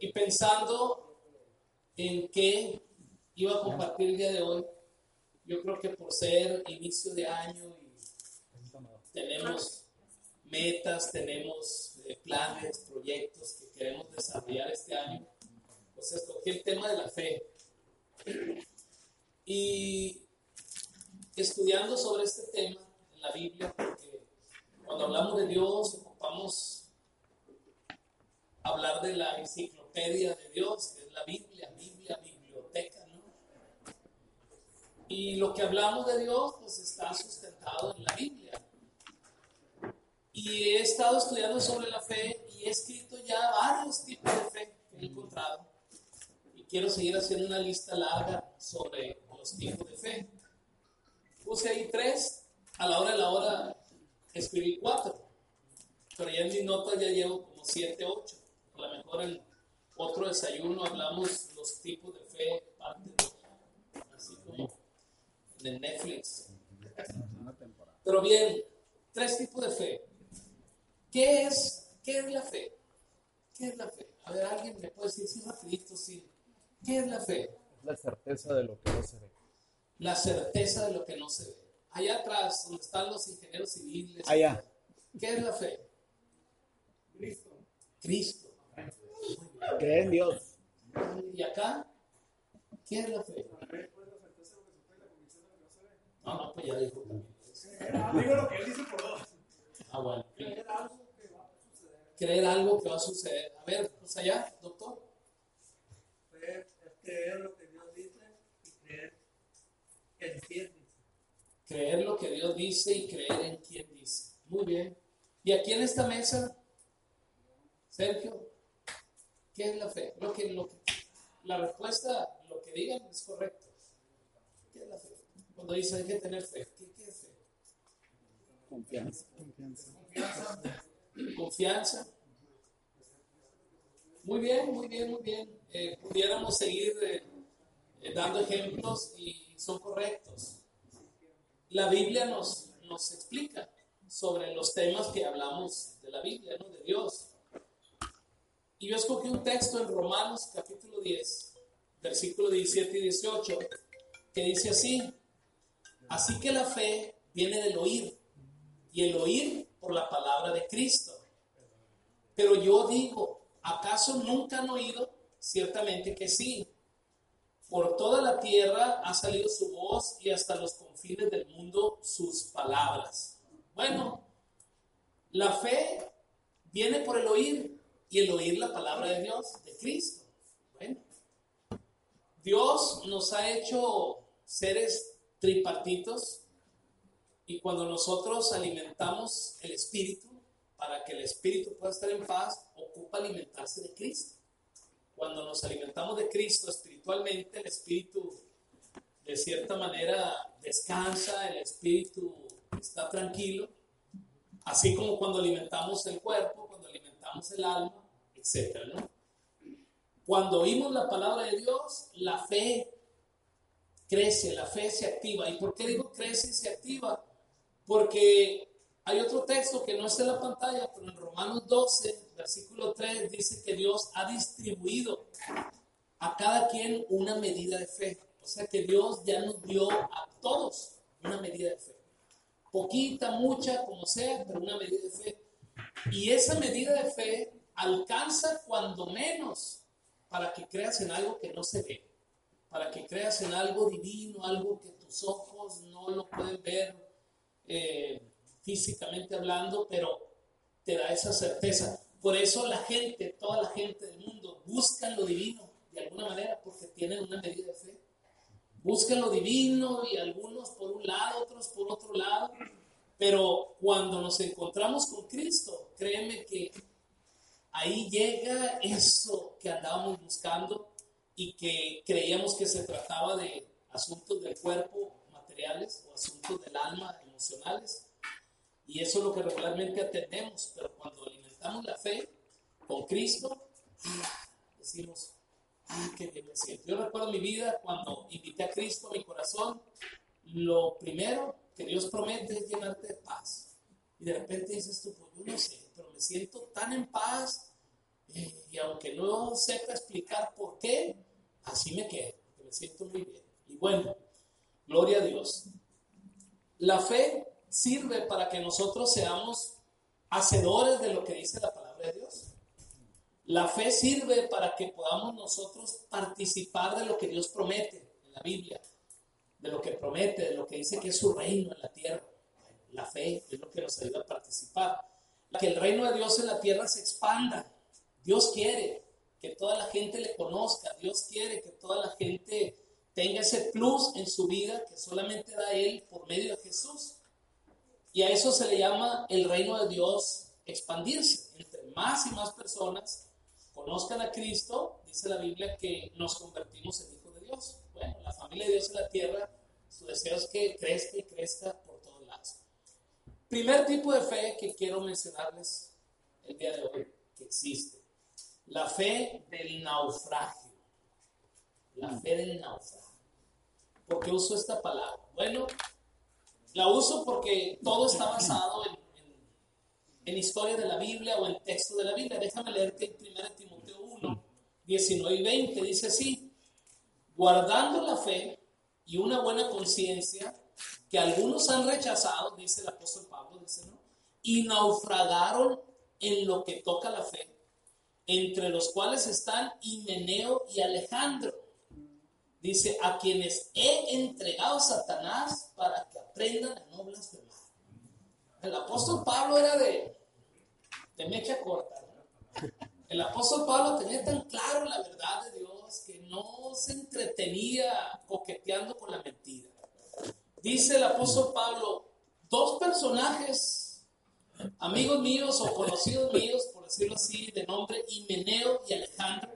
Y pensando en qué iba a compartir el día de hoy, yo creo que por ser inicio de año y tenemos metas, tenemos eh, planes, proyectos que queremos desarrollar este año, pues escogí el tema de la fe. Y estudiando sobre este tema en la Biblia, porque cuando hablamos de Dios ocupamos hablar de la enciclopedia de Dios, que es la Biblia, Biblia, biblioteca, ¿no? Y lo que hablamos de Dios, pues está sustentado en la Biblia. Y he estado estudiando sobre la fe y he escrito ya varios tipos de fe que he encontrado. Y quiero seguir haciendo una lista larga sobre los tipos de fe. Puse ahí tres, a la hora de la hora escribí cuatro, pero ya en mis notas ya llevo como siete, ocho. A lo mejor en otro desayuno hablamos los tipos de fe, parte de, así como en Netflix. Pero bien, tres tipos de fe. ¿Qué es, qué es la fe? ¿Qué es la fe? A ver, alguien me puede decir, sí, rapidito, sí. ¿Qué es la fe? La certeza de lo que no se ve. La certeza de lo que no se ve. Allá atrás, donde están los ingenieros civiles. Allá. ¿Qué es la fe? Cristo. Cristo. Cree en Dios. ¿Y acá? ¿Qué es la fe? No se ve. No, no, pues ya dijo también. Digo lo que él dice por dos. Ah, bueno. Creer algo que va a suceder. Creer algo que va a suceder. A ver, pues allá, doctor. Creer es creer lo que Dios dice y creer en quién dice. Creer lo que Dios dice y creer en quien dice. Muy bien. Y aquí en esta mesa, Sergio, ¿qué es la fe? Lo que, lo que, la respuesta, lo que digan es correcto. ¿Qué es la fe? Cuando dice hay que tener fe, ¿qué, qué es fe? Confianza. Confianza. Muy bien, muy bien, muy bien. Eh, pudiéramos seguir eh, eh, dando ejemplos y son correctos. La Biblia nos, nos explica sobre los temas que hablamos de la Biblia, ¿no? de Dios. Y yo escogí un texto en Romanos capítulo 10, versículo 17 y 18, que dice así, así que la fe viene del oír, y el oír por la palabra de Cristo. Pero yo digo, ¿acaso nunca han oído? Ciertamente que sí. Por toda la tierra ha salido su voz y hasta los confines del mundo sus palabras. Bueno, la fe viene por el oír y el oír la palabra de Dios, de Cristo. Bueno, Dios nos ha hecho seres tripartitos y cuando nosotros alimentamos el espíritu, para que el espíritu pueda estar en paz, ocupa alimentarse de Cristo. Cuando nos alimentamos de Cristo espiritualmente, el espíritu de cierta manera descansa, el espíritu está tranquilo, así como cuando alimentamos el cuerpo, cuando alimentamos el alma, etc. ¿no? Cuando oímos la palabra de Dios, la fe crece, la fe se activa. ¿Y por qué digo crece y se activa? Porque hay otro texto que no está en la pantalla, pero en Romanos 12, versículo 3, dice que Dios ha distribuido a cada quien una medida de fe. O sea que Dios ya nos dio a todos una medida de fe. Poquita, mucha, como sea, pero una medida de fe. Y esa medida de fe alcanza cuando menos para que creas en algo que no se ve, para que creas en algo divino, algo que tus ojos no lo pueden ver eh, físicamente hablando, pero te da esa certeza. Por eso la gente, toda la gente del mundo, buscan lo divino de alguna manera porque tienen una medida de fe. Buscan lo divino y algunos por un lado, otros por otro lado. Pero cuando nos encontramos con Cristo, créeme que ahí llega eso que andábamos buscando y que creíamos que se trataba de asuntos del cuerpo materiales o asuntos del alma emocionales. Y eso es lo que regularmente atendemos, pero cuando alimentamos la fe con Cristo, decimos, ah, qué bien me siento. Yo recuerdo mi vida cuando invité a Cristo a mi corazón, lo primero que Dios promete es llenarte de paz. Y de repente dices tú, pues yo no sé, pero me siento tan en paz Y aunque no sepa explicar por qué, así me quedo, porque me siento muy bien. Y bueno, gloria a Dios. La fe sirve para que nosotros seamos hacedores de lo que dice la palabra de Dios. La fe sirve para que podamos nosotros participar de lo que Dios promete en la Biblia, de lo que promete, de lo que dice que es su reino en la tierra. La fe es lo que nos ayuda a participar. Que el reino de Dios en la tierra se expanda. Dios quiere que toda la gente le conozca. Dios quiere que toda la gente tenga ese plus en su vida que solamente da Él por medio de Jesús. Y a eso se le llama el reino de Dios expandirse. Entre más y más personas conozcan a Cristo, dice la Biblia que nos convertimos en hijos de Dios. Bueno, la familia de Dios en la tierra, su deseo es que crezca y crezca por todos lados. Primer tipo de fe que quiero mencionarles el día de hoy, que existe. La fe del naufragio. La fe del naufragio. ¿Por qué uso esta palabra? Bueno, la uso porque todo está basado en, en, historia de la Biblia o en texto de la Biblia. Déjame leerte en 1 Timoteo 1, 19 y 20. Dice así, guardando la fe y una buena conciencia, que algunos han rechazado, dice el apóstol Pablo, dice, ¿no? Y naufragaron en lo que toca la fe, entre los cuales están Himeneo y Alejandro. Dice, a quienes he entregado Satanás para que aprendan a no blasfemar. El apóstol Pablo era de, de mecha corta. El apóstol Pablo tenía tan claro la verdad de Dios que no se entretenía coqueteando con la mentira. Dice el apóstol Pablo, dos personajes, amigos míos o conocidos míos, por decirlo así, de nombre Himeneo y Alejandro,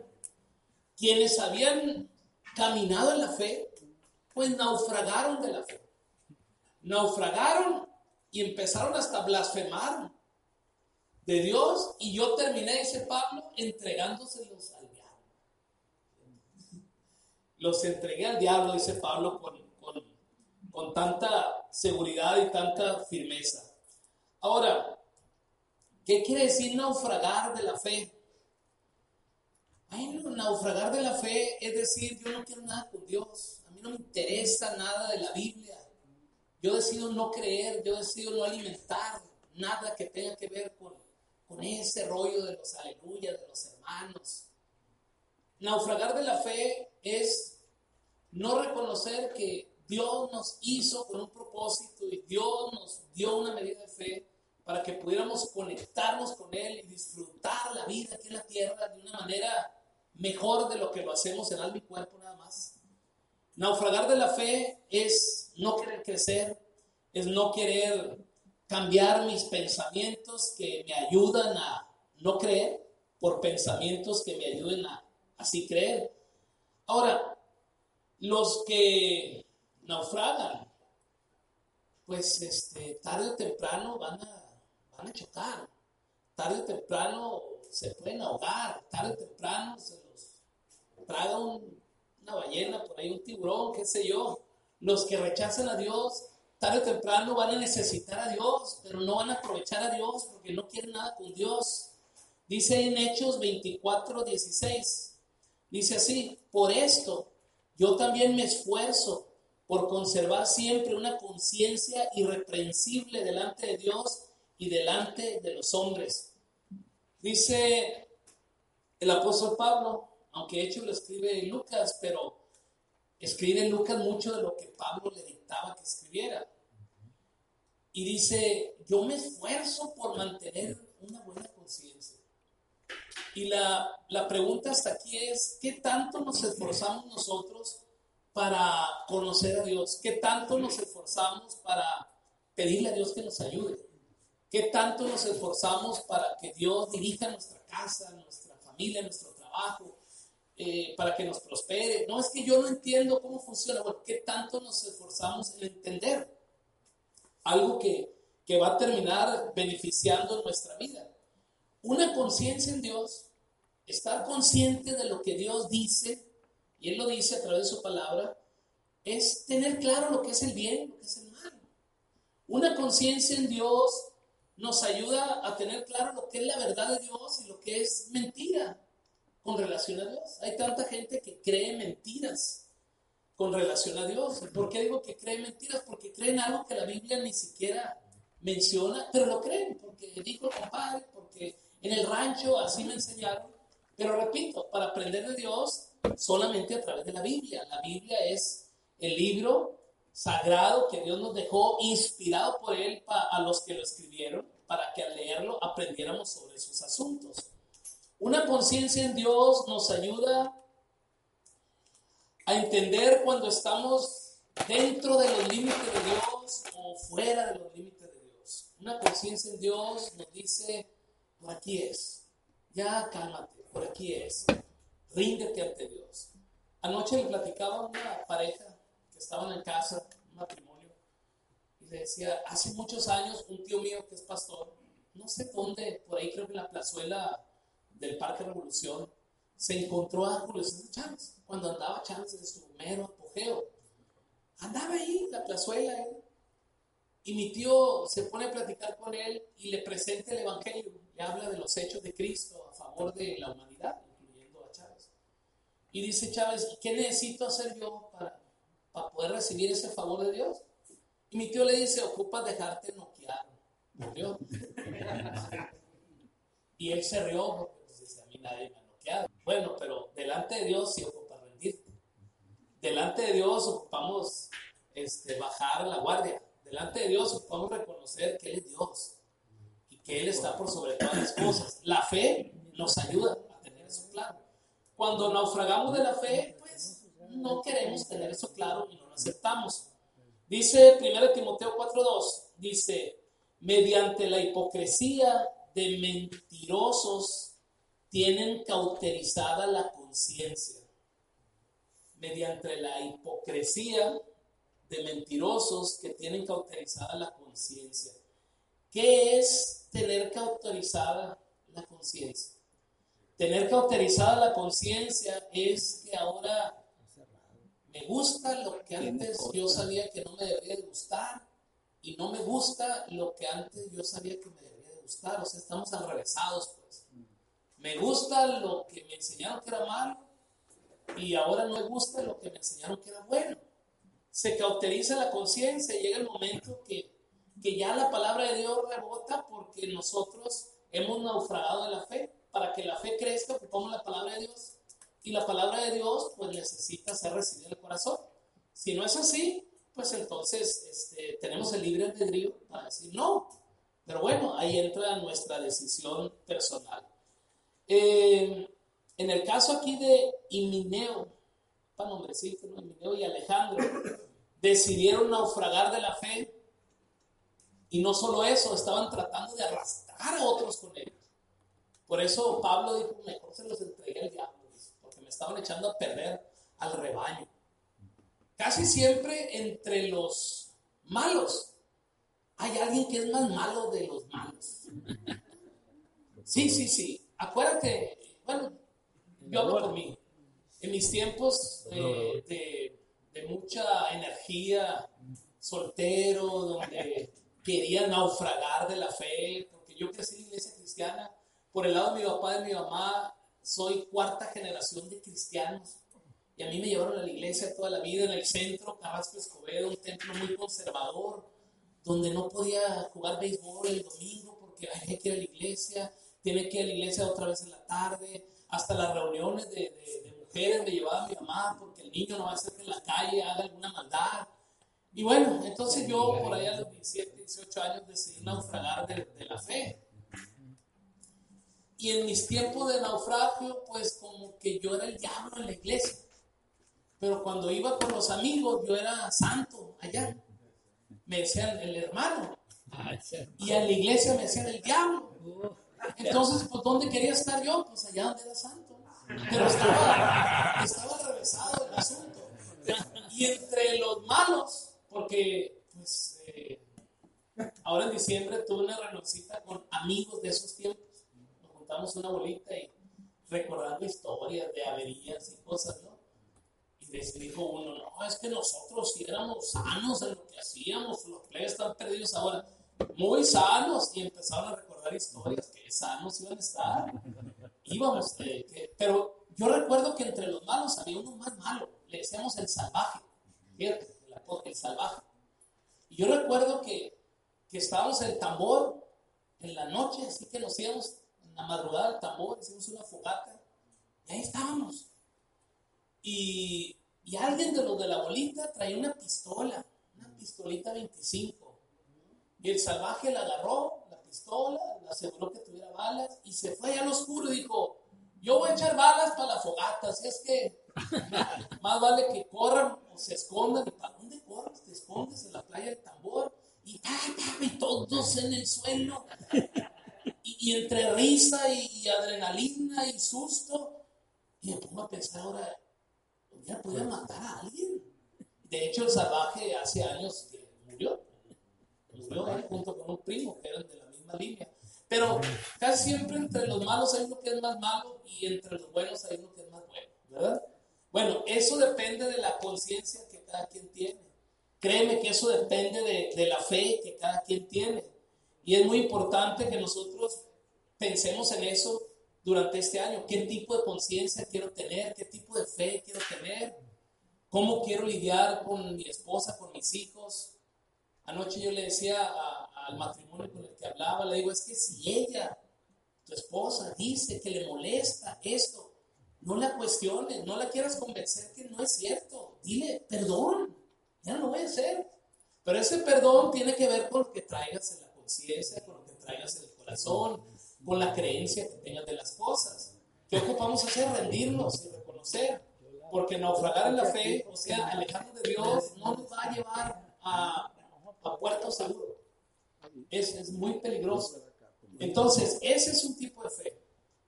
quienes habían caminado en la fe, pues naufragaron de la fe. Naufragaron y empezaron hasta blasfemar de Dios y yo terminé, dice Pablo, entregándoselos al diablo. Los entregué al diablo, dice Pablo, con, con, con tanta seguridad y tanta firmeza. Ahora, ¿qué quiere decir naufragar de la fe? Bueno, naufragar de la fe es decir, yo no quiero nada con Dios, a mí no me interesa nada de la Biblia. Yo decido no creer, yo decido no alimentar nada que tenga que ver con, con ese rollo de los aleluya, de los hermanos. Naufragar de la fe es no reconocer que Dios nos hizo con un propósito y Dios nos dio una medida de fe para que pudiéramos conectarnos con Él y disfrutar la vida aquí en la tierra de una manera mejor de lo que lo hacemos en alma y cuerpo nada más. Naufragar de la fe es no querer crecer, es no querer cambiar mis pensamientos que me ayudan a no creer por pensamientos que me ayuden a así creer. Ahora, los que naufragan, pues este, tarde o temprano van a, van a chocar, tarde o temprano se pueden ahogar, tarde o temprano se los traga una ballena, por ahí un tiburón, qué sé yo. Los que rechazan a Dios, tarde o temprano van a necesitar a Dios, pero no van a aprovechar a Dios porque no quieren nada con Dios. Dice en Hechos 24, 16, dice así, por esto yo también me esfuerzo por conservar siempre una conciencia irreprensible delante de Dios y delante de los hombres. Dice el apóstol Pablo, aunque hecho lo escribe Lucas, pero escribe Lucas mucho de lo que Pablo le dictaba que escribiera. Y dice, yo me esfuerzo por mantener una buena conciencia. Y la, la pregunta hasta aquí es, ¿qué tanto nos esforzamos nosotros para conocer a Dios? ¿Qué tanto nos esforzamos para pedirle a Dios que nos ayude? ¿Qué tanto nos esforzamos para que Dios dirija nuestra casa, nuestra familia, nuestro trabajo, eh, para que nos prospere? No es que yo no entiendo cómo funciona, ¿qué tanto nos esforzamos en entender algo que, que va a terminar beneficiando nuestra vida? Una conciencia en Dios, estar consciente de lo que Dios dice, y Él lo dice a través de su palabra, es tener claro lo que es el bien, lo que es el mal. Una conciencia en Dios nos ayuda a tener claro lo que es la verdad de Dios y lo que es mentira con relación a Dios. Hay tanta gente que cree mentiras con relación a Dios. ¿Por qué digo que cree mentiras? Porque creen algo que la Biblia ni siquiera menciona, pero lo creen porque dijo el compadre, porque en el rancho así me enseñaron. Pero repito, para aprender de Dios solamente a través de la Biblia. La Biblia es el libro sagrado que Dios nos dejó, inspirado por Él a los que lo escribieron, para que al leerlo aprendiéramos sobre sus asuntos. Una conciencia en Dios nos ayuda a entender cuando estamos dentro de los límites de Dios o fuera de los límites de Dios. Una conciencia en Dios nos dice, por aquí es, ya cálmate, por aquí es, ríndete ante Dios. Anoche le platicaba una pareja que estaba en casa, un matrimonio, y le decía, hace muchos años un tío mío que es pastor, no sé dónde, por ahí creo que en la plazuela del Parque Revolución, se encontró a Julio César Chávez, cuando andaba Chávez en su mero apogeo. Andaba ahí, la plazuela, ¿eh? y mi tío se pone a platicar con él y le presenta el Evangelio, le habla de los hechos de Cristo a favor de la humanidad, incluyendo a Chávez. Y dice Chávez, ¿qué necesito hacer yo para, para poder recibir ese favor de Dios? Y mi tío le dice, ocupa dejarte noquear. ¿Murió? y él se rió porque nadie me ha noqueado. Bueno, pero delante de Dios sí ocupa rendirte. Delante de Dios ocupamos este, bajar la guardia. Delante de Dios ocupamos reconocer que Él es Dios y que Él está por sobre todas las cosas. La fe nos ayuda a tener eso claro. Cuando naufragamos de la fe, pues no queremos tener eso claro y no lo aceptamos. Dice 1 Timoteo 4:2, dice, mediante la hipocresía de mentirosos tienen cauterizada la conciencia mediante la hipocresía de mentirosos que tienen cauterizada la conciencia. ¿Qué es tener cauterizada la conciencia? Tener cauterizada la conciencia es que ahora me gusta lo que antes yo sabía que no me debía de gustar y no me gusta lo que antes yo sabía que me debía de gustar. O sea, estamos arrevesados. Me gusta lo que me enseñaron que era malo y ahora no me gusta lo que me enseñaron que era bueno. Se cauteriza la conciencia y llega el momento que, que ya la palabra de Dios rebota porque nosotros hemos naufragado de la fe. Para que la fe crezca, ocupamos la palabra de Dios. Y la palabra de Dios, pues necesita ser recibida en el corazón. Si no es así, pues entonces este, tenemos el libre albedrío para decir no. Pero bueno, ahí entra nuestra decisión personal. Eh, en el caso aquí de Imineo, para nombrecito, ¿no? Imineo y Alejandro, decidieron naufragar de la fe. Y no solo eso, estaban tratando de arrastrar a otros con ellos. Por eso Pablo dijo, mejor se los entregué al diablo, estaban echando a perder al rebaño. Casi siempre entre los malos hay alguien que es más malo de los malos. Sí, sí, sí. Acuérdate, bueno, yo hablo por mí. En mis tiempos de, de, mucha energía, soltero, donde quería naufragar de la fe, porque yo crecí en iglesia cristiana, por el lado de mi papá y de mi mamá, soy cuarta generación de cristianos. Y a mí me llevaron a la iglesia toda la vida en el centro, Carrasco Escobedo, un templo muy conservador, donde no podía jugar béisbol el domingo porque hay que ir a la iglesia tiene que ir a la iglesia otra vez en la tarde, hasta las reuniones de, de, mujeres me llevaba mi mamá porque el niño no va a ser que en la calle haga alguna maldad. Y bueno, entonces yo por allá a los 17, 18 años decidí naufragar de, de la fe. Y en mis tiempos de naufragio, pues como que yo era el diablo en la iglesia. Pero cuando iba con los amigos, yo era santo allá. Me decían el hermano. Y en la iglesia me decían el diablo. Entonces, pues, ¿dónde quería estar yo? Pues allá donde era santo. Pero estaba, estaba atravesado el asunto. Y entre los malos, porque, pues, eh, ahora en diciembre tuve una reunioncita con amigos de esos tiempos. Juntamos una bolita y recordando historias de averías y cosas, ¿no? Y les dijo uno, no, es que nosotros si éramos sanos en lo que hacíamos, los plebes están perdidos ahora. muy sanos y empezaron a recordar historias que sanos iban a estar. Íbamos, eh, que- pero yo recuerdo que entre los malos había uno más malo, le decíamos el salvaje, fíjate, el salvaje. Y yo recuerdo que, que estábamos en el tambor en la noche, así que nos íbamos la madrugada al tambor, hicimos una fogata, y ahí estábamos. Y, y alguien de los de la bolita traía una pistola, una pistolita 25. Y el salvaje la agarró, la pistola, le aseguró que tuviera balas y se fue allá al oscuro y dijo, yo voy a echar balas para la fogata, así es que más vale que corran o se escondan. ¿Y para dónde corres? Te escondes en la playa del tambor y, y todos en el suelo. Y, y entre risa y, y adrenalina y susto. Y me pongo a pensar ahora, ya podía matar a alguien. De hecho, el salvaje hace años que murió. Murió ahí junto con un primo que eran de la misma línea. Pero casi siempre entre los malos hay uno que es más malo y entre los buenos hay uno que es más bueno, ¿verdad? Bueno, eso depende de la conciencia que cada quien tiene. Créeme que eso depende de, de la fe que cada quien tiene. Y es muy importante que nosotros pensemos en eso durante este año. ¿Qué tipo de conciencia quiero tener? ¿Qué tipo de fe quiero tener? ¿Cómo quiero lidiar con mi esposa, con mis hijos? Anoche yo le decía a- al matrimonio con el que hablaba, le digo, es que si ella, tu esposa, dice que le molesta esto, no la cuestiones, no la quieras convencer que no es cierto. Dile, perdón, ya no voy a hacer. Pero ese perdón tiene que ver con que traigas en la conciencia, con lo que traigas en el corazón, con la creencia que tengas de las cosas. ¿Qué ocupamos hacer? Rendirnos y reconocer. Porque naufragar en la fe, o sea, alejarnos de Dios, no nos va a llevar a, a puerto seguro. Es, es muy peligroso. Entonces, ese es un tipo de fe.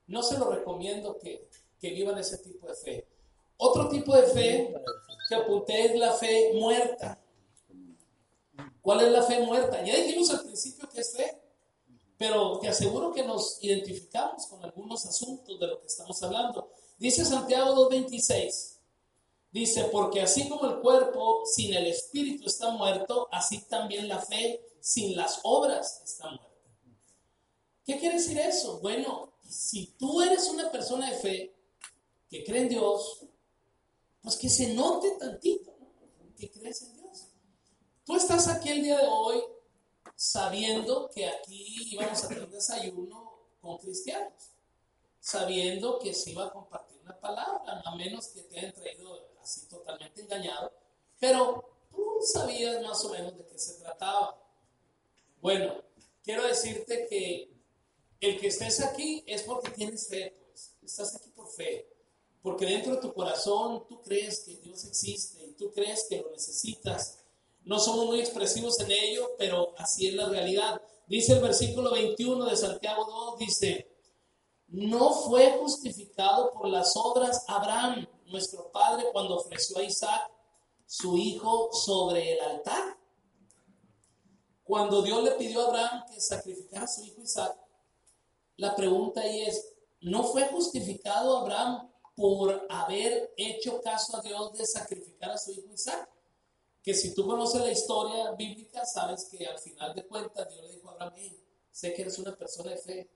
No se lo recomiendo que, que vivan ese tipo de fe. Otro tipo de fe que apunté es la fe muerta. ¿Cuál es la fe muerta? Ya dijimos al principio que es fe, pero te aseguro que nos identificamos con algunos asuntos de lo que estamos hablando. Dice Santiago 2.26, dice, porque así como el cuerpo sin el espíritu está muerto, así también la fe sin las obras está muerta. ¿Qué quiere decir eso? Bueno, si tú eres una persona de fe que cree en Dios, pues que se note tantito ¿no? que crees en Dios. Tú estás aquí el día de hoy sabiendo que aquí íbamos a tener desayuno con cristianos, sabiendo que se iba a compartir una palabra, a menos que te hayan traído así totalmente engañado, pero tú sabías más o menos de qué se trataba. Bueno, quiero decirte que el que estés aquí es porque tienes fe, pues, estás aquí por fe, porque dentro de tu corazón tú crees que Dios existe y tú crees que lo necesitas. No somos muy expresivos en ello, pero así es la realidad. Dice el versículo 21 de Santiago 2, dice, no fue justificado por las obras Abraham, nuestro padre, cuando ofreció a Isaac, su hijo, sobre el altar. Cuando Dios le pidió a Abraham que sacrificara a su hijo Isaac, la pregunta ahí es, ¿no fue justificado Abraham por haber hecho caso a Dios de sacrificar a su hijo Isaac? Que si tú conoces la historia bíblica, sabes que al final de cuentas Dios le dijo a Abraham, "Hey, sé que eres una persona de fe,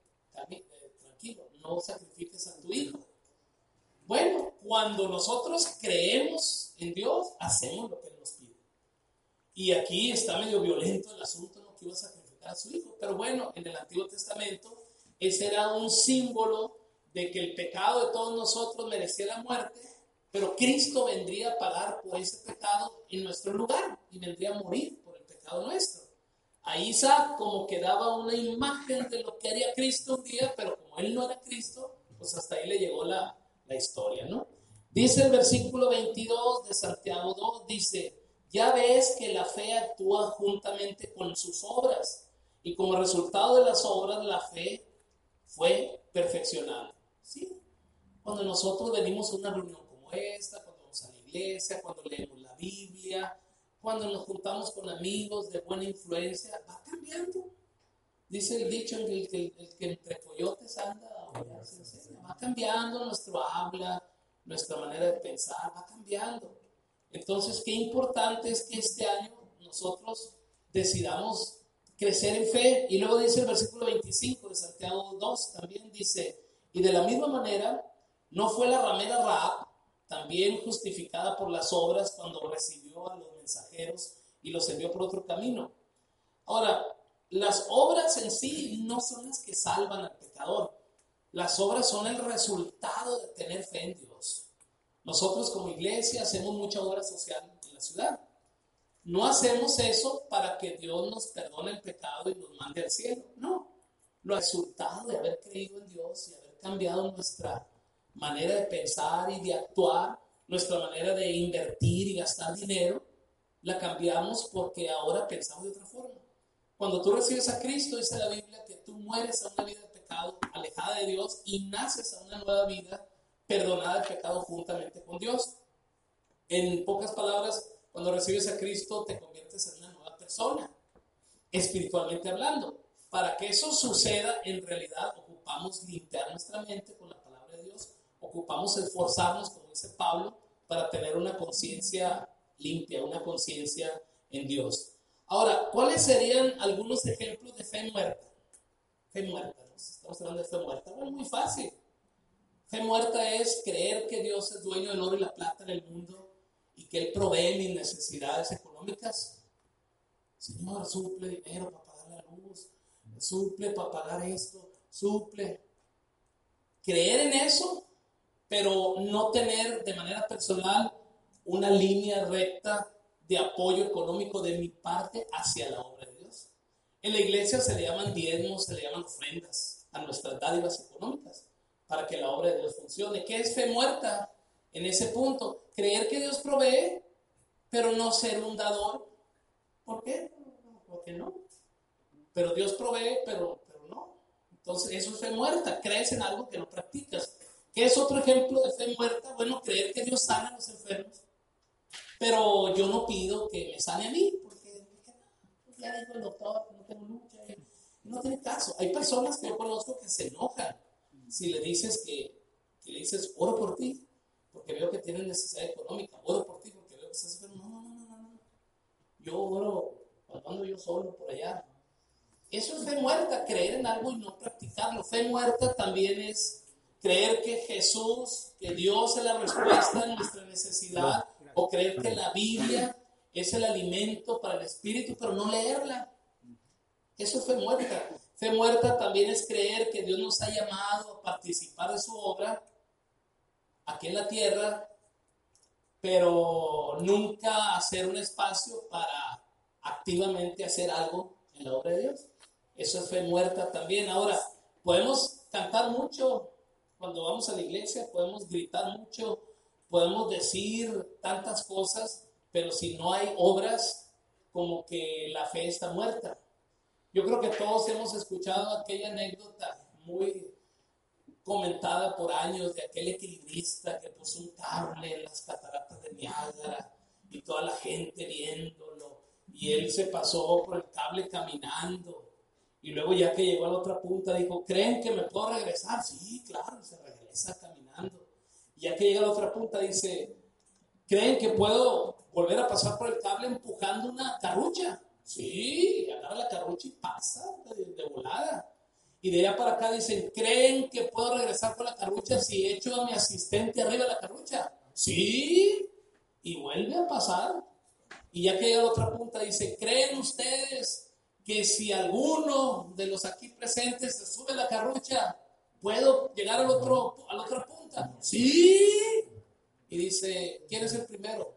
eh, tranquilo, no sacrifiques a tu hijo. Bueno, cuando nosotros creemos en Dios, hacemos lo que nos pide. Y aquí está medio violento el asunto, no a sacrificar a su hijo. Pero bueno, en el Antiguo Testamento, ese era un símbolo de que el pecado de todos nosotros merecía la muerte, pero Cristo vendría a pagar por ese pecado en nuestro lugar y vendría a morir por el pecado nuestro. A Isaac como que daba una imagen de lo que haría Cristo un día, pero como él no era Cristo, pues hasta ahí le llegó la, la historia, ¿no? Dice el versículo 22 de Santiago 2, dice, ya ves que la fe actúa juntamente con sus obras y como resultado de las obras la fe fue perfeccionada. ¿Sí? Cuando nosotros venimos a una reunión esta, cuando vamos a la iglesia, cuando leemos la Biblia, cuando nos juntamos con amigos de buena influencia, va cambiando. Dice el dicho en el que, el que entre coyotes anda, oye, se enseña. va cambiando nuestro habla, nuestra manera de pensar, va cambiando. Entonces, qué importante es que este año nosotros decidamos crecer en fe. Y luego dice el versículo 25 de Santiago 2, también dice, y de la misma manera, no fue la ramera Raab, también justificada por las obras cuando recibió a los mensajeros y los envió por otro camino. Ahora, las obras en sí no son las que salvan al pecador. Las obras son el resultado de tener fe en Dios. Nosotros como iglesia hacemos mucha obra social en la ciudad. No hacemos eso para que Dios nos perdone el pecado y nos mande al cielo. No. Lo resultado de haber creído en Dios y haber cambiado nuestra manera de pensar y de actuar, nuestra manera de invertir y gastar dinero, la cambiamos porque ahora pensamos de otra forma. Cuando tú recibes a Cristo, dice la Biblia que tú mueres a una vida de pecado, alejada de Dios, y naces a una nueva vida, perdonada de pecado juntamente con Dios. En pocas palabras, cuando recibes a Cristo, te conviertes en una nueva persona, espiritualmente hablando. Para que eso suceda, en realidad ocupamos limpiar nuestra mente con la ocupamos esforzarnos, como dice Pablo, para tener una conciencia limpia, una conciencia en Dios. Ahora, ¿cuáles serían algunos ejemplos de fe muerta? Fe muerta, ¿no? Estamos hablando de fe muerta. Bueno, muy fácil. Fe muerta es creer que Dios es dueño del oro y la plata en el mundo y que Él provee mis necesidades económicas. Señor, suple dinero para pagar la luz, suple para pagar esto, suple. Creer en eso, pero no tener de manera personal una línea recta de apoyo económico de mi parte hacia la obra de Dios. En la iglesia se le llaman diezmos, se le llaman ofrendas a nuestras dádivas económicas para que la obra de Dios funcione. ¿Qué es fe muerta en ese punto? Creer que Dios provee, pero no ser un dador. ¿Por qué? Porque no. Pero Dios provee, pero, pero no. Entonces, eso es fe muerta. Crees en algo que no practicas. ¿Qué es otro ejemplo de fe muerta? Bueno, creer que Dios sana a los enfermos pero yo no pido que me sane a mí, porque ya dijo el doctor no tengo lucha. No tiene caso. Hay personas que yo conozco que se enojan si le dices que, que le dices, oro por ti, porque veo que tienes necesidad económica, oro por ti porque veo que estás enfermo. No, no, no, no, no. Yo oro cuando yo solo por allá. Eso es fe muerta, creer en algo y no practicarlo. Fe muerta también es creer que Jesús, que Dios es la respuesta a nuestra necesidad o creer que la Biblia es el alimento para el espíritu, pero no leerla. Eso es fe muerta. Fe muerta también es creer que Dios nos ha llamado a participar de su obra aquí en la tierra, pero nunca hacer un espacio para activamente hacer algo en la obra de Dios. Eso es fe muerta también. Ahora, podemos cantar mucho cuando vamos a la iglesia, podemos gritar mucho, podemos decir tantas cosas, pero si no hay obras, como que la fe está muerta. Yo creo que todos hemos escuchado aquella anécdota muy comentada por años de aquel equilibrista que puso un cable en las cataratas de Niágara y toda la gente viéndolo y él se pasó por el cable caminando y luego ya que llegó a la otra punta dijo, ¿creen que me puedo regresar? Sí, claro, se regresa caminando y ya que llega a la otra punta dice, ¿creen que puedo volver a pasar por el cable empujando una carrucha? Sí, agarra la carrucha y pasa de, volada. Y de allá para acá dicen, ¿creen que puedo regresar con la carrucha si echo a mi asistente arriba de la carrucha? Sí, y vuelve a pasar. Y ya que llega a la otra punta dice, ¿creen ustedes que si alguno de los aquí presentes se sube la carrucha, puedo llegar al otro, a la otra punta? Sí. Y dice, ¿quién es el primero?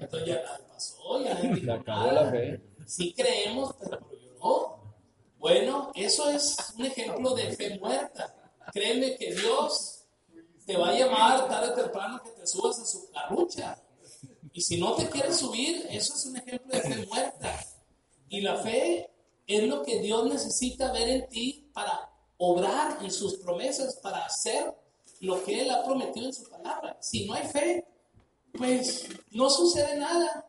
Entonces ya pasó, ya acabó la fe. Sí creemos, pero yo no. Bueno, eso es un ejemplo de fe muerta. Créeme que Dios te va a llamar tarde o temprano que te subas a su carrucha. Y si no te quieres subir, eso es un ejemplo de fe muerta. Y la fe es lo que Dios necesita ver en ti para obrar en sus promesas, para hacer lo que Él ha prometido en su palabra. Si no hay fe, pues no sucede nada.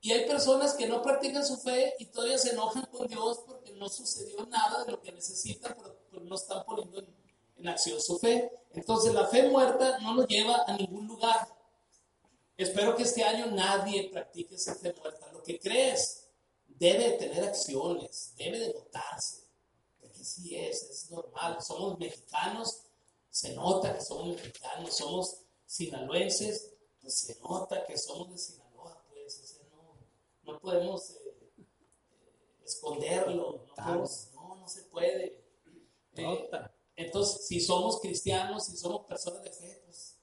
Y hay personas que no practican su fe y todavía se enojan con Dios porque no sucedió nada de lo que necesitan, pero, pero no están poniendo en, en acción su fe. Entonces la fe muerta no nos lleva a ningún lugar. Espero que este año nadie practique esa fe muerta. Lo que crees debe tener acciones, debe de notarse, porque sí es, es normal. Somos mexicanos, se nota que somos mexicanos, somos sinaloenses, pues se nota que somos de Sinaloa, pues, o sea, no, no podemos eh, eh, esconderlo, no, podemos- no, no se puede. Eh, entonces, si somos cristianos, si somos personas de fe, pues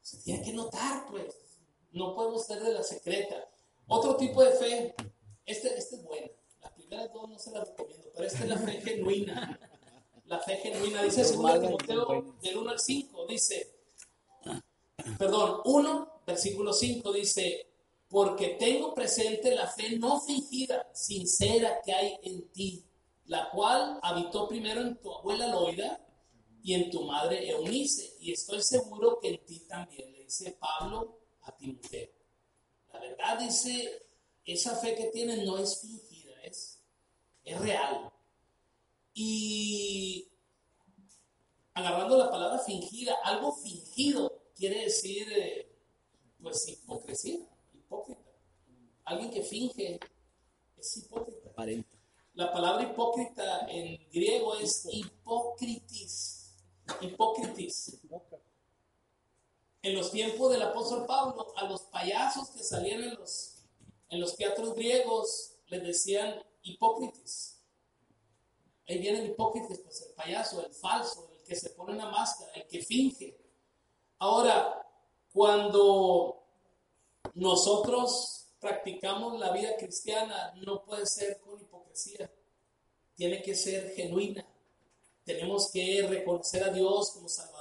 se tiene que notar, pues. No podemos ser de la secreta. Otro tipo de fe, este, este es buena. Las primeras dos no se las recomiendo, pero esta es la fe genuina. La fe genuina, dice Los 2 malas Timoteo del 1 al 5, dice, perdón, 1, versículo 5 dice, porque tengo presente la fe no fingida, sincera que hay en ti, la cual habitó primero en tu abuela Loida y en tu madre Eunice, y estoy seguro que en ti también, le dice Pablo a Timoteo. La verdad dice, esa fe que tienes no es fingida, es, es real. Y agarrando la palabra fingida, algo fingido quiere decir, eh, pues, hipocresía, hipócrita. Alguien que finge es hipócrita. Aparenta. La palabra hipócrita en griego es hipócritis. Hipócritis. En los tiempos del apóstol Pablo, a los payasos que salían en los, teatros griegos les decían hipócritis. Ahí viene el pues el payaso, el falso, el que se pone una máscara, el que finge. Ahora, cuando nosotros practicamos la vida cristiana, no puede ser con hipocresía, tiene que ser genuina. Tenemos que reconocer a Dios como Salvador,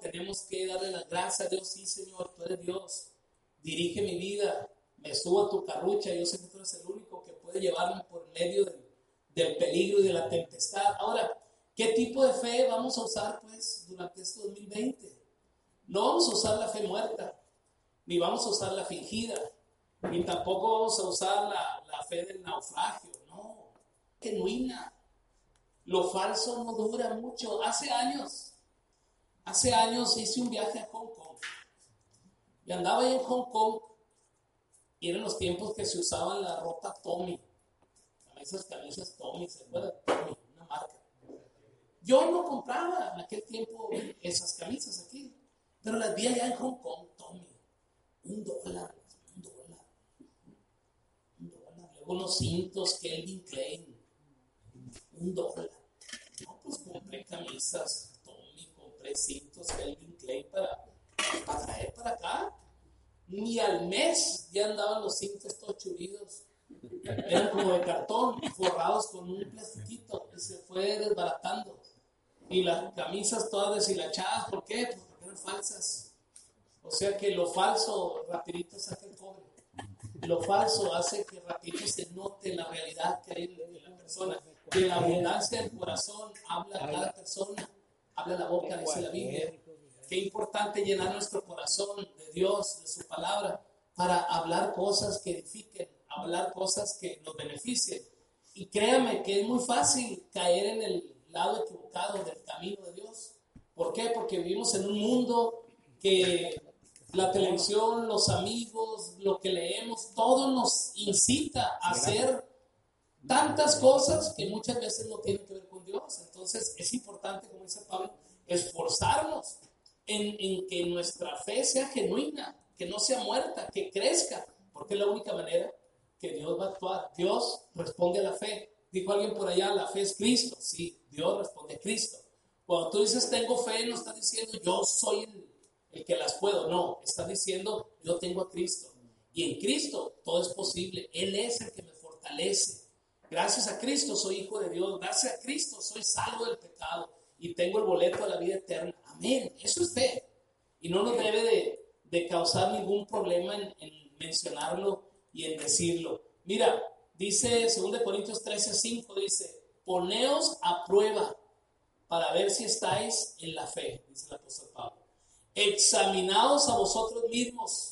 tenemos que darle las gracias a Dios, sí Señor, tú eres Dios, dirige mi vida, me subo a tu carrucha, yo sé que tú eres el único que puede llevarme por medio del, del peligro y de la tempestad. Ahora, ¿qué tipo de fe vamos a usar pues durante este 2020? No vamos a usar la fe muerta, ni vamos a usar la fingida, ni tampoco vamos a usar la, la fe del naufragio, no, genuina. Lo falso no dura mucho. Hace años, hace años hice un viaje a Hong Kong. Y andaba ahí en Hong Kong y eran los tiempos que se usaban la ropa Tommy. Esas camisas Tommy, ¿se acuerdan? Tommy, una marca. Yo no compraba en aquel tiempo esas camisas aquí, pero las vi allá en Hong Kong, Tommy. Un dólar, un dólar, un dólar. Luego unos cintos Kelvin Klein, un dólar. No, pues compré camisas Tommy, compré cintos Kelvin Klein para, para traer para acá. Ni al mes ya andaban los cintos todos churidos. Eran como de cartón, forrados con un plastiquito y se fue desbaratando. Y las camisas todas deshilachadas, ¿por qué? Pues porque eran falsas. O sea que lo falso rapidito saca el cobre. Lo falso hace que rapidito se note la realidad que hay en la persona. De la abundancia del corazón habla cada persona, habla la boca, dice la Biblia. Qué importante llenar nuestro corazón de Dios, de su palabra, para hablar cosas que edifiquen, hablar cosas que nos beneficien. Y créame que es muy fácil caer en el lado equivocado del camino de Dios. ¿Por qué? Porque vivimos en un mundo que la televisión, los amigos, lo que leemos, todo nos incita a hacer tantas cosas que muchas veces no tienen Entonces es importante, como dice Pablo, esforzarnos en, en que nuestra fe sea genuina, que no sea muerta, que crezca, porque es la única manera que Dios va a actuar. Dios responde a la fe. Dijo alguien por allá, la fe es Cristo. Sí, Dios responde a Cristo. Cuando tú dices tengo fe, no estás diciendo yo soy el, el que las puedo. No, estás diciendo yo tengo a Cristo. Y en Cristo todo es posible. Él es el que me fortalece. Gracias a Cristo soy hijo de Dios. Gracias a Cristo soy salvo del pecado. Y tengo el boleto a la vida eterna. Amén. Eso es fe. Y no nos debe de, de causar ningún problema en, en mencionarlo y en decirlo. Mira, dice 2 Corintios 13, 5, dice, poneos a prueba para ver si estáis en la fe, dice el apóstol Pablo. Examinaos a vosotros mismos,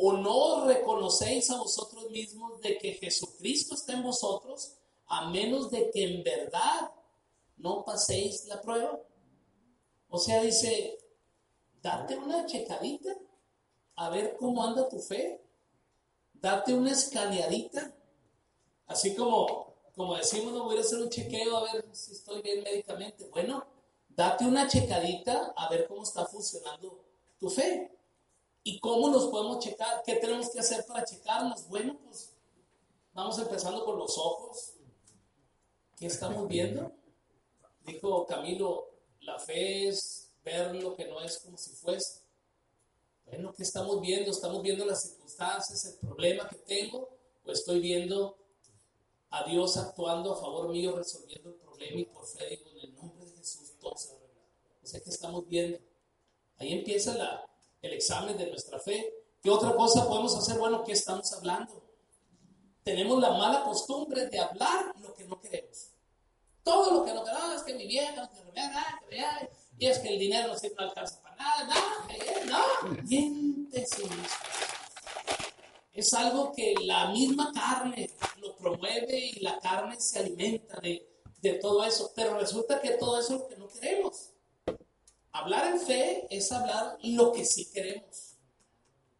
o no reconocéis a vosotros mismos de que Jesucristo está en vosotros, a menos de que en verdad no paséis la prueba. O sea, dice, date una checadita a ver cómo anda tu fe date una escaneadita, así como, como decimos, no voy a hacer un chequeo a ver si estoy bien médicamente. Bueno, date una checadita a ver cómo está funcionando tu fe. ¿Y cómo nos podemos checar? ¿Qué tenemos que hacer para checarnos? Bueno, pues vamos empezando por los ojos. ¿Qué estamos viendo? Dijo Camilo, la fe es ver lo que no es como si fuese. Bueno, ¿qué estamos viendo? ¿Estamos viendo las circunstancias, el problema que tengo? ¿O estoy viendo a Dios actuando a favor mío, resolviendo el problema y por fe digo, en el nombre de Jesús todo se va a arreglar? O sea, ¿qué estamos viendo? Ahí empieza la, el examen de nuestra fe. ¿Qué otra cosa podemos hacer? Bueno, ¿qué estamos hablando? Tenemos la mala costumbre de hablar lo que no queremos. Todo lo que no queremos, es que mi vieja, que me vea, que vea, y es que el dinero no se no alcanza para nada, no, no, miéntese. Es algo que la misma carne lo promueve y la carne se alimenta de, de todo eso, pero resulta que todo eso es lo que no queremos. Hablar en fe es hablar lo que sí queremos.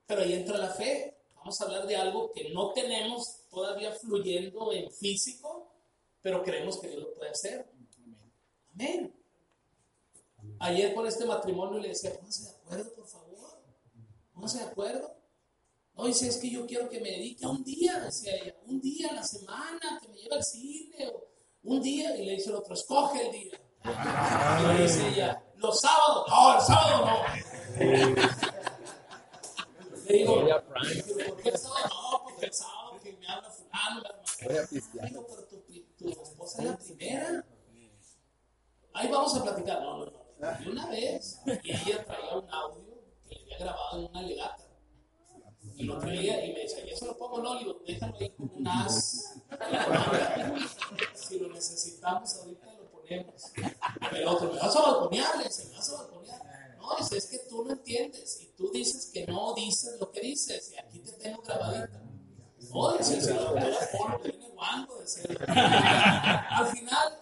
Pero ahí entra la fe. Vamos a hablar de algo que no tenemos todavía fluyendo en físico, pero creemos que Dios lo puede hacer. Amén. Ayer con este matrimonio le decía, póngase de acuerdo, por favor. Póngase de acuerdo. No, dice, es que yo quiero que me dedique a un día, decía ella, un día a la semana, que me lleve al cine, o un día, y le dice el otro, escoge el día. Y le dice ella, los sábados, no, el sábado no. Le digo. ¿por qué el sábado no? Porque el sábado que me habla fulano, la. Digo, pero tu, tu esposa es la primera. Ahí vamos a platicar. No, no, no. De una vez, y ella traía un audio que le había grabado en una legata. Y lo traía y me decía, ¿y eso lo pongo? No, le digo, déjalo ahí como un as. Si lo necesitamos, ahorita ponemos. El otro, me vas a balconear, dice, me vas a balconear. No, dice, es que tú no entiendes. Y tú dices que no dices lo que dices. Y aquí te tengo grabadita. No, dice, se. Al final,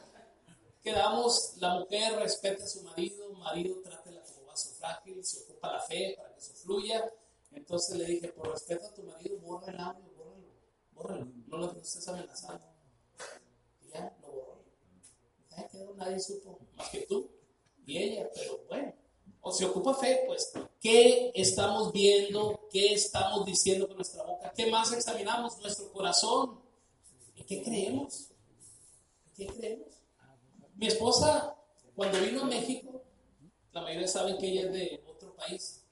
quedamos, la mujer respeta a su marido, marido trátela como vaso frágil, se ocupa la fe para que eso fluya. Entonces le dije, por respeto a tu marido, borra el audio, bórralo, bórralo, no lo estés amenazando. Y ya, lo borró. Quedó, nadie supo, más que tú y ella, pero bueno. O se ocupa fe, pues, ¿qué estamos viendo? ¿Qué estamos diciendo con nuestra boca? ¿Qué más examinamos? Nuestro corazón. ¿En qué creemos? ¿En qué creemos? Mi esposa, cuando vino a México, la mayoría saben que ella es de otro país.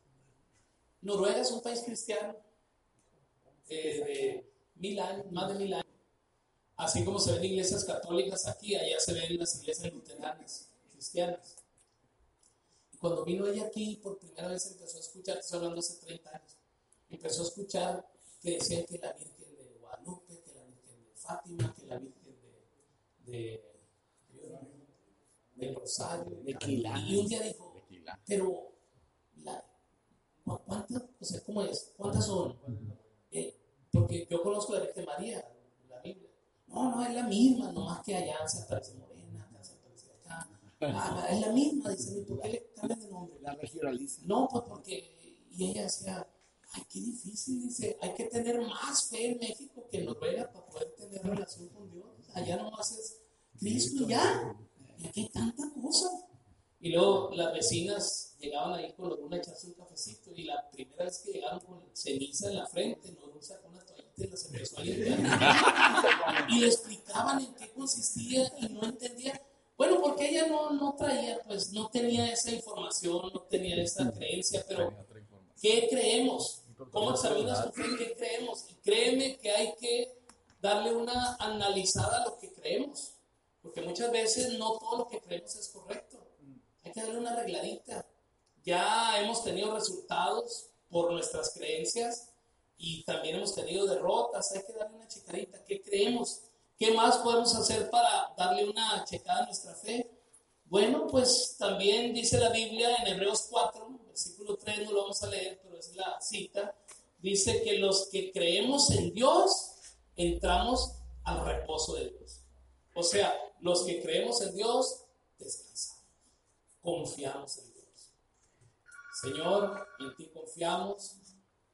Noruega es un país cristiano eh, de mil años, más de mil años. Así como se ven iglesias católicas aquí, allá se ven las iglesias luteranas, cristianas. Y cuando vino ella aquí, por primera vez empezó a escuchar, estoy hablando hace 30 años, empezó a escuchar que decían que la Virgen de Guadalupe, que la Virgen de Fátima, que la Virgen de, de del Rosario. De Quilá. Y un día dijo, De pero, la, ¿cu- ¿cuántas? O sea, ¿cómo es? ¿Cuántas son? Eh, porque yo conozco la Virgen María. No, no, es la misma, nomás que allá se aparece morena, acá se aparece acá. Ah, es la misma, dice, ¿y por qué le cambian de nombre? La regionaliza. No, pues porque, y ella decía, ay, qué difícil, dice, hay que tener más fe en México que en Noruega para poder tener relación con Dios. Allá nomás es Cristo y ya. Y aquí hay tanta cosa. Y luego las vecinas llegaban ahí con una echarse un cafecito y la primera vez que llegaron con ceniza en la frente, no sacó una toallita y las empezó a limpiar. Y le explicaban en qué consistía y no entendía. Bueno, porque ella no, no traía, pues no tenía esa información, no tenía esa creencia, pero. ¿qué creemos? ¿Cómo examinas tu fe? ¿Qué creemos? Y créeme que hay que darle una analizada a lo que creemos, porque muchas veces no todo lo que creemos es correcto. Hay que darle una arregladita. Ya hemos tenido resultados por nuestras creencias y también hemos tenido derrotas. Hay que darle una checadita. ¿Qué creemos? ¿Qué más podemos hacer para darle una checada a nuestra fe? Bueno, pues también dice la Biblia en Hebreos 4, versículo 3, no lo vamos a leer, pero es la cita. Dice que los que creemos en Dios entramos al reposo de Dios. O sea, los que creemos en Dios descansamos, confiamos en Dios. Señor, en ti confiamos,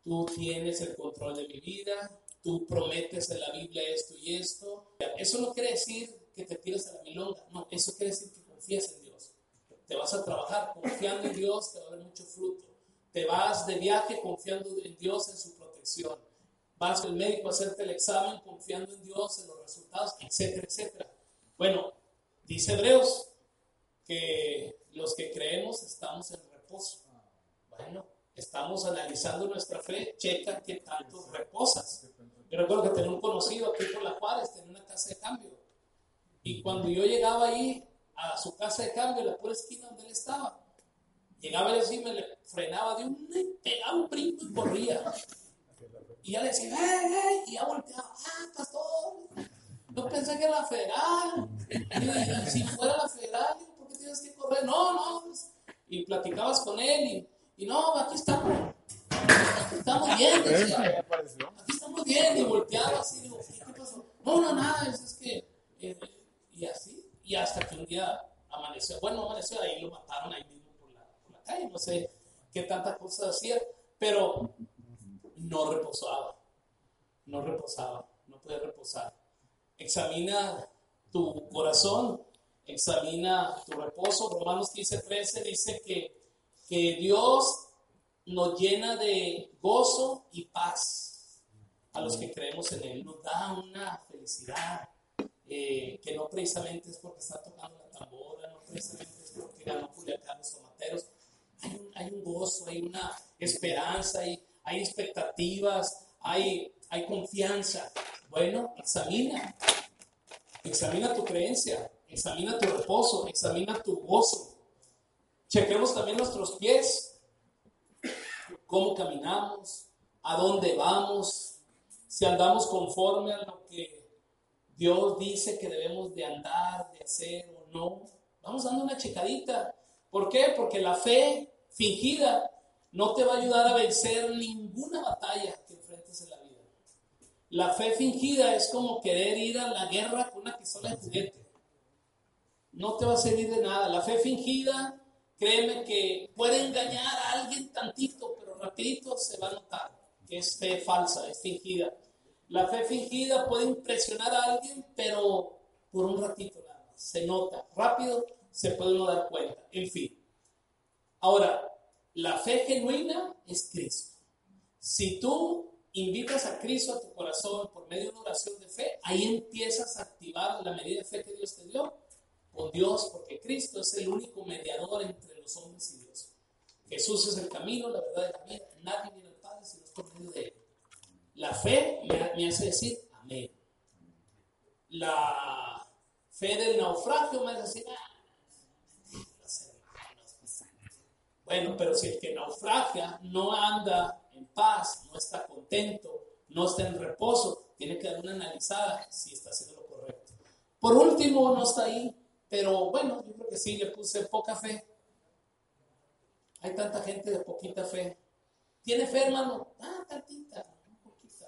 tú tienes el control de mi vida tú prometes en la Biblia esto y esto. Eso no quiere decir que te tires a la milonga, no, eso quiere decir que confías en Dios. Te vas a trabajar confiando en Dios, te va a haber mucho fruto. Te vas de viaje confiando en Dios, en su protección. Vas al médico a hacerte el examen confiando en Dios, en los resultados, etcétera, etcétera. Bueno, dice Hebreos que los que creemos estamos en reposo. Bueno, estamos analizando nuestra fe, checa qué tanto reposas. Yo recuerdo que tenía un conocido aquí por la Juárez, tenía una casa de cambio. Y cuando yo llegaba ahí a su casa de cambio, en la pura esquina donde él estaba, llegaba él así, me le frenaba de un, pegaba un brinco y corría. Y ya decía, ¡hey, hey! Y ya volteaba, ¡ah, pastor! No pensé que era la federal. Y, y si fuera la federal, ¿por qué tienes que correr? No, no. Y platicabas con él y, y no, aquí estamos. Aquí estamos bien. decía. Aquí estamos bien. Y volteaba así, digo, ¿qué, qué pasó? No, no, nada, es, es que. eh, y así. Y hasta que un día amaneció. Bueno, amaneció, ahí lo mataron ahí mismo por la, por la calle. No sé qué tantas cosas hacía. Pero no reposaba. No reposaba. No puede reposar. Examina tu corazón, examina tu reposo. Romanos 15, 13 dice que, que Dios nos llena de gozo y paz a los que creemos en Él. Nos da una felicidad eh, que no precisamente es porque está tocando la tambora, no precisamente es porque ganó Culiacán los tomateros. Hay hay un gozo, hay una esperanza, hay, expectativas, hay confianza. Bueno, examina, examina tu creencia, examina tu reposo, examina tu gozo. Chequemos también nuestros pies, cómo caminamos, a dónde vamos, si andamos conforme a lo que Dios dice que debemos de andar, de hacer o no. Vamos dando una checadita. ¿Por qué? Porque la fe fingida no te va a ayudar a vencer ninguna batalla que enfrentes en la vida. La fe fingida es como querer ir a la guerra con una pistola de juguete. No te va a servir de nada. La fe fingida, créeme que puede engañar a alguien tantito, pero rapidito se va a notar que es fe falsa, es fingida. La fe fingida puede impresionar a alguien, pero por un ratito nada más. Se nota. Rápido se puede uno dar cuenta. En fin. Ahora, la fe genuina es Cristo. Si tú invitas a Cristo a tu corazón por medio de una oración de fe, ahí empiezas a activar la medida de fe que Dios te dio con Dios, porque Cristo es el único mediador entre los hombres y Dios. Jesús es el camino, la verdad y la vida. Nadie viene al Padre si no es por medio de él. La fe me, hace decir amén. La fe del naufragio me hace decir, ah, bueno, pero si el que naufragia no anda en paz, no está contento, no está en reposo, tiene que dar una analizada si está haciendo lo correcto. Por último, no está ahí, pero bueno, yo creo que sí, le puse poca fe. Hay tanta gente de poquita fe. ¿Tiene fe, hermano? Ah, tantita, poquita.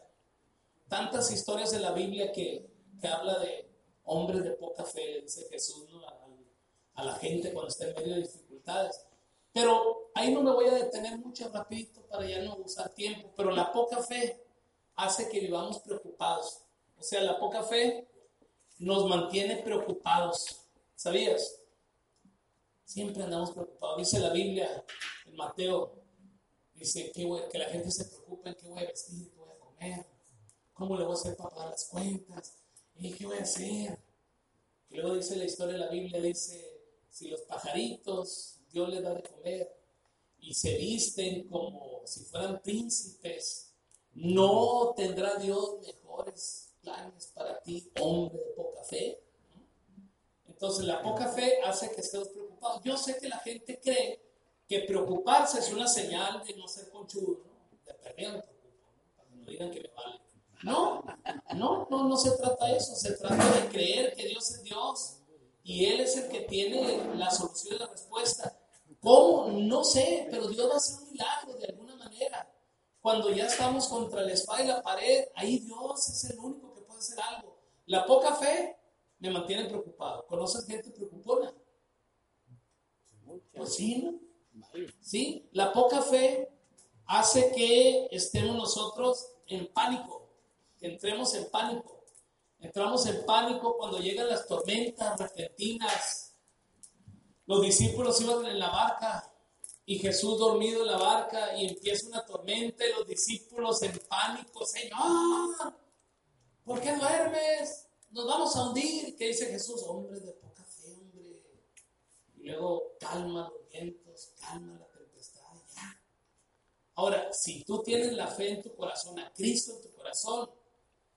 Tantas historias de la Biblia que, que habla de hombres de poca fe, dice Jesús a, a la gente cuando está en medio de dificultades. Pero ahí no me voy a detener mucho rapidito para ya no usar tiempo, pero la poca fe hace que vivamos preocupados. O sea, la poca fe nos mantiene preocupados. ¿Sabías? Siempre andamos preocupados. Dice la Biblia en Mateo, dice que, la gente se preocupa en qué voy a vestir, qué voy a comer, cómo le voy a hacer para pagar las cuentas, y qué voy a hacer. Y luego dice la historia de la Biblia, dice, si los pajaritos Dios les da de comer y se visten como si fueran príncipes, no tendrá Dios mejores planes para ti, hombre de poca fe. Entonces la poca fe hace que estemos preocupados. Yo sé que la gente cree que preocuparse es una señal de no ser conchudo, ¿no? De perder no digan que me vale. No, no, no, no se trata de eso, se trata de creer que Dios es Dios y Él es el que tiene la solución y la respuesta. ¿Cómo? No sé, pero Dios va a hacer un milagro de alguna manera. Cuando ya estamos contra la espada y la pared, ahí Dios es el único que puede hacer algo. La poca fe me mantiene preocupado. ¿Conoces gente preocupona? Pues sí, ¿no? Sí, la poca fe hace que estemos nosotros en pánico, entremos en pánico. Entramos en pánico cuando llegan las tormentas repentinas. Los discípulos iban en la barca y Jesús dormido en la barca y empieza una tormenta y los discípulos en pánico, Señor, ¿por qué duermes? Vamos a hundir. ¿Qué dice Jesús? Hombre de poca fe, hombre. Y luego calma los vientos, calma la tempestad. Ya. Ahora, si tú tienes la fe en tu corazón, a Cristo en tu corazón,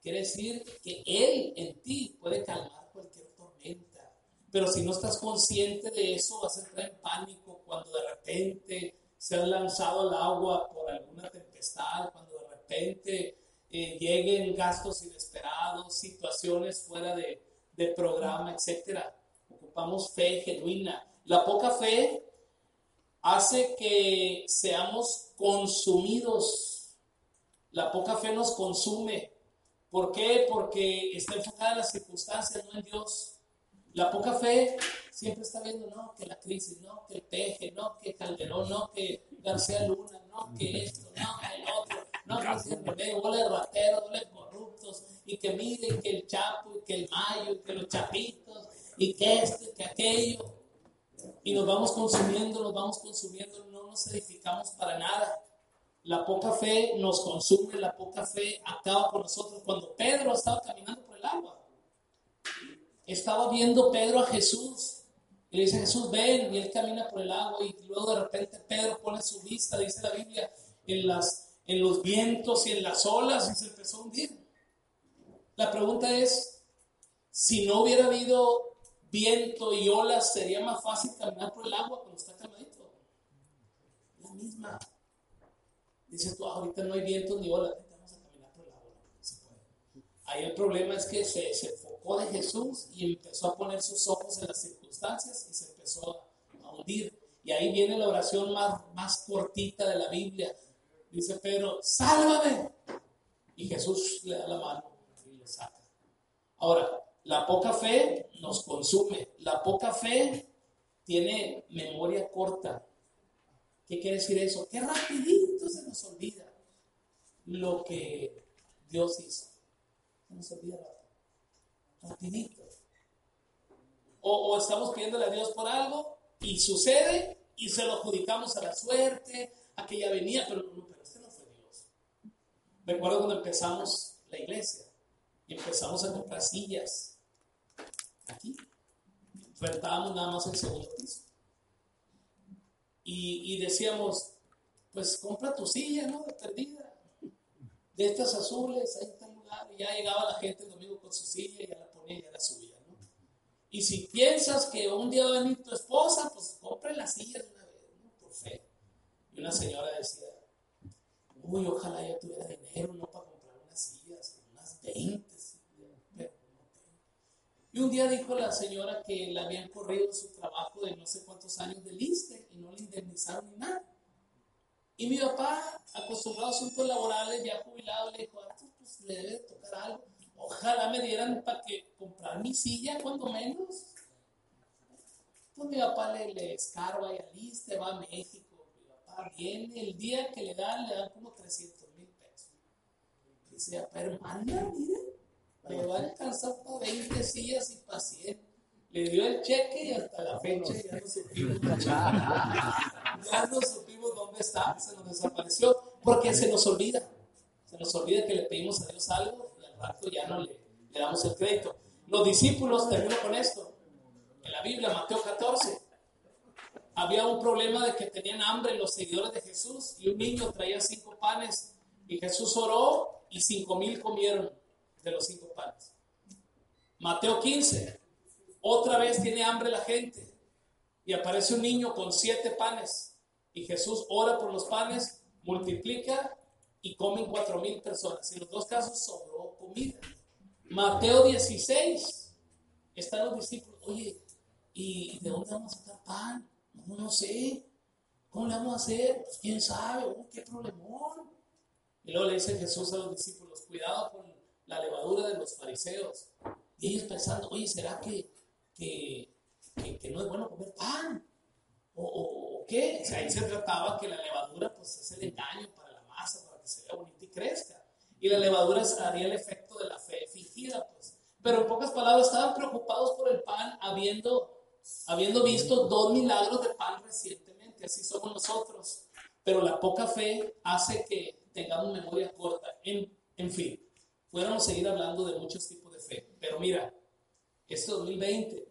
quiere decir que Él en ti puede calmar cualquier tormenta. Pero si no estás consciente de eso, vas a entrar en pánico cuando de repente se ha lanzado al agua por alguna tempestad, cuando de repente eh, lleguen gastos inesperados, situaciones fuera de, de programa, etc. Ocupamos fe genuina. La poca fe hace que seamos consumidos. La poca fe nos consume. ¿Por qué? Porque está enfocada en las circunstancias, no en Dios. La poca fe siempre está viendo, no, que la crisis, no, que el peje, no, que Calderón, no, que García Luna, no, que esto, no, que el otro, no, que el remedio, bola de rateros, bola de corruptos, y que miren que el Chapo, que el Mayo, que los Chapitos, y que esto, que aquello. Y nos vamos consumiendo, nos vamos consumiendo, no nos edificamos para nada. La poca fe nos consume, la poca fe acaba con nosotros. Cuando Pedro estaba caminando por el agua, estaba viendo Pedro a Jesús. Y le dice, Jesús, ven, y él camina por el agua y luego de repente Pedro pone su vista, dice la Biblia, en, las, en los vientos y en las olas y se empezó a hundir. La pregunta es, si no hubiera habido viento y olas, ¿sería más fácil caminar por el agua cuando está calmadito? La misma. Dice tú, ahorita no hay viento ni olas, vamos a caminar por el agua. No. Ahí el problema es que se, se enfocó de Jesús y empezó a poner sus ojos en las circunstancias y se empezó a, a hundir. Y ahí viene la oración más, más cortita de la Biblia. Dice Pedro, sálvame. Y Jesús le da la mano y lo saca. Ahora, la poca fe nos consume. La poca fe tiene memoria corta. ¿Qué quiere decir eso? Que rapidito se nos olvida lo que Dios hizo. Se nos olvida. Rapidito. O, estamos pidiéndole a Dios por algo y sucede y se lo adjudicamos a la suerte, a que ya venía, pero, no. Recuerdo cuando empezamos la iglesia y empezamos a comprar sillas aquí. Rentábamos nada más el segundo piso. Y, decíamos, pues compra tu silla, ¿no? De perdida. De estas azules, ahí está el lugar. Y ya llegaba la gente el domingo con su silla y ya la ponía y ya la subía. Y si piensas que un día va a venir tu esposa, pues compra la silla de una vez, ¿no? Por fe. Y una señora decía, uy, ojalá yo tuviera dinero, ¿no? Para comprar unas sillas, unas 20 y un día dijo la señora que le habían corrido su trabajo de no sé cuántos años de liste y no le indemnizaron ni nada. Y mi papá, acostumbrado a asuntos laborales, ya jubilado, le dijo, ah, pues le debe tocar algo. Ojalá me dieran para que comprar mi silla, cuando menos. Pues mi papá le, le escarba y aliste, va a México. Viene, el día que le dan, le dan como 300 mil pesos. Dice, papá, hermana, mire me va a alcanzar para 20 sillas y para 100. Le dio el cheque y hasta la fecha ya no supimos, ya no supimos dónde está, se nos desapareció, porque se nos olvida. Se nos olvida que le pedimos a Dios algo y al rato ya no le, le damos el crédito. Los discípulos, termino con esto, en la Biblia, Mateo 14, había un problema de que tenían hambre los seguidores de Jesús y un niño traía cinco panes y Jesús oró y cinco mil comieron de los cinco panes. Mateo 15, otra vez tiene hambre la gente y aparece un niño con siete panes y Jesús ora por los panes, multiplica y comen cuatro mil personas. En los dos casos sobró comida. Mateo 16, están los discípulos, oye, ¿y de dónde vamos a sacar pan? No, sé. ¿Cómo le vamos a hacer? Pues quién sabe, oh, qué problemón. Y luego le dice Jesús a los discípulos, cuidado con la levadura de los fariseos. Y ellos pensando, oye, ¿será que, que, que, no es bueno comer pan? ¿O, o, qué? O sea, ahí se trataba que la levadura pues es el engaño para la masa, para que se vea bonita y crezca. y la levadura haría el efecto de la fe fingida, pues. Pero en pocas palabras, estaban preocupados por el pan, habiendo, habiendo visto dos milagros de pan recientemente, así somos nosotros. Pero la poca fe hace que tengamos memoria corta. En, en fin, fuéramos a seguir hablando de muchos tipos de fe. Pero mira, este 2020,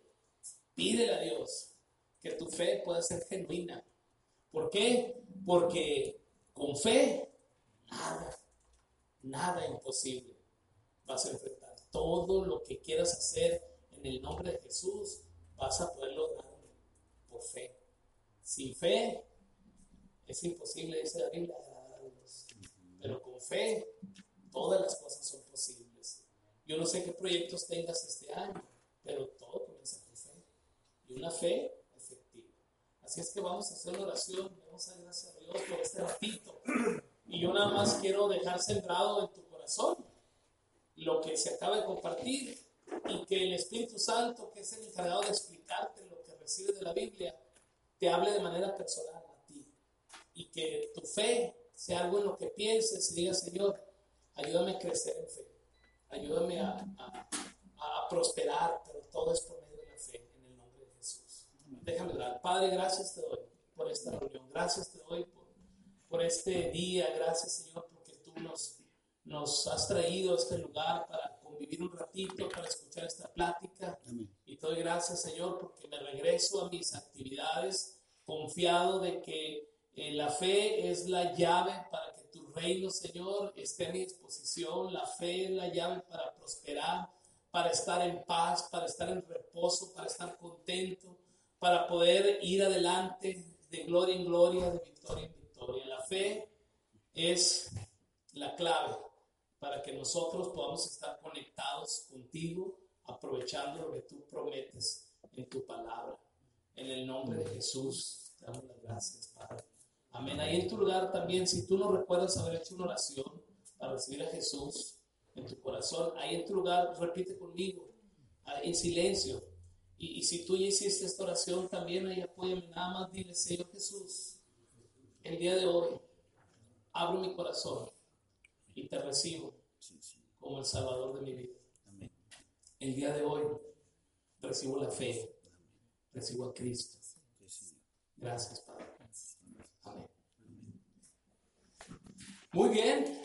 pídele a Dios que tu fe pueda ser genuina. ¿Por qué? Porque con fe, nada, nada imposible vas a enfrentar. Todo lo que quieras hacer en el nombre de Jesús, vas a poder lograrlo por fe. Sin fe, es imposible, dice la Biblia. Pero con fe, todas las cosas son posibles. Yo no sé qué proyectos tengas este año, pero todo comienza con fe. Y una fe efectiva. Así es que vamos a hacer oración. Vamos a dar gracias a Dios por este ratito. Y yo nada más quiero dejar sembrado en tu corazón lo que se acaba de compartir y que el Espíritu Santo, que es el encargado de explicarte lo que recibes de la Biblia, te hable de manera personal a ti. Y que tu fe sea algo en lo que pienses y digas, Señor, ayúdame a crecer en fe, ayúdame a, a, a prosperar, pero todo es por medio de la fe, en el nombre de Jesús. Déjame orar. Padre, gracias te doy por esta reunión, gracias te doy por, por este día, gracias Señor, porque tú nos nos has traído a este lugar para convivir un ratito, para escuchar esta plática. Amén. Y doy gracias, Señor, porque me regreso a mis actividades confiado de que eh, la fe es la llave para que tu reino, Señor, esté a mi disposición. La fe es la llave para prosperar, para estar en paz, para estar en reposo, para estar contento, para poder ir adelante de gloria en gloria, de victoria en victoria. La fe es la clave para que nosotros podamos estar conectados contigo, aprovechando lo que tú prometes en tu palabra. En el nombre de Jesús, te damos las gracias, Padre. Amén. Ahí en tu lugar también, si tú no recuerdas haber hecho una oración para recibir a Jesús en tu corazón, ahí en tu lugar, repite conmigo, ahí en silencio. Y, y si tú ya hiciste esta oración, también ahí apóyame, nada más dile, Señor Jesús, el día de hoy, abro mi corazón y te recibo Como el Salvador de mi vida. El día de hoy recibo la fe, recibo a Cristo. Gracias, Padre. Amén. Muy bien.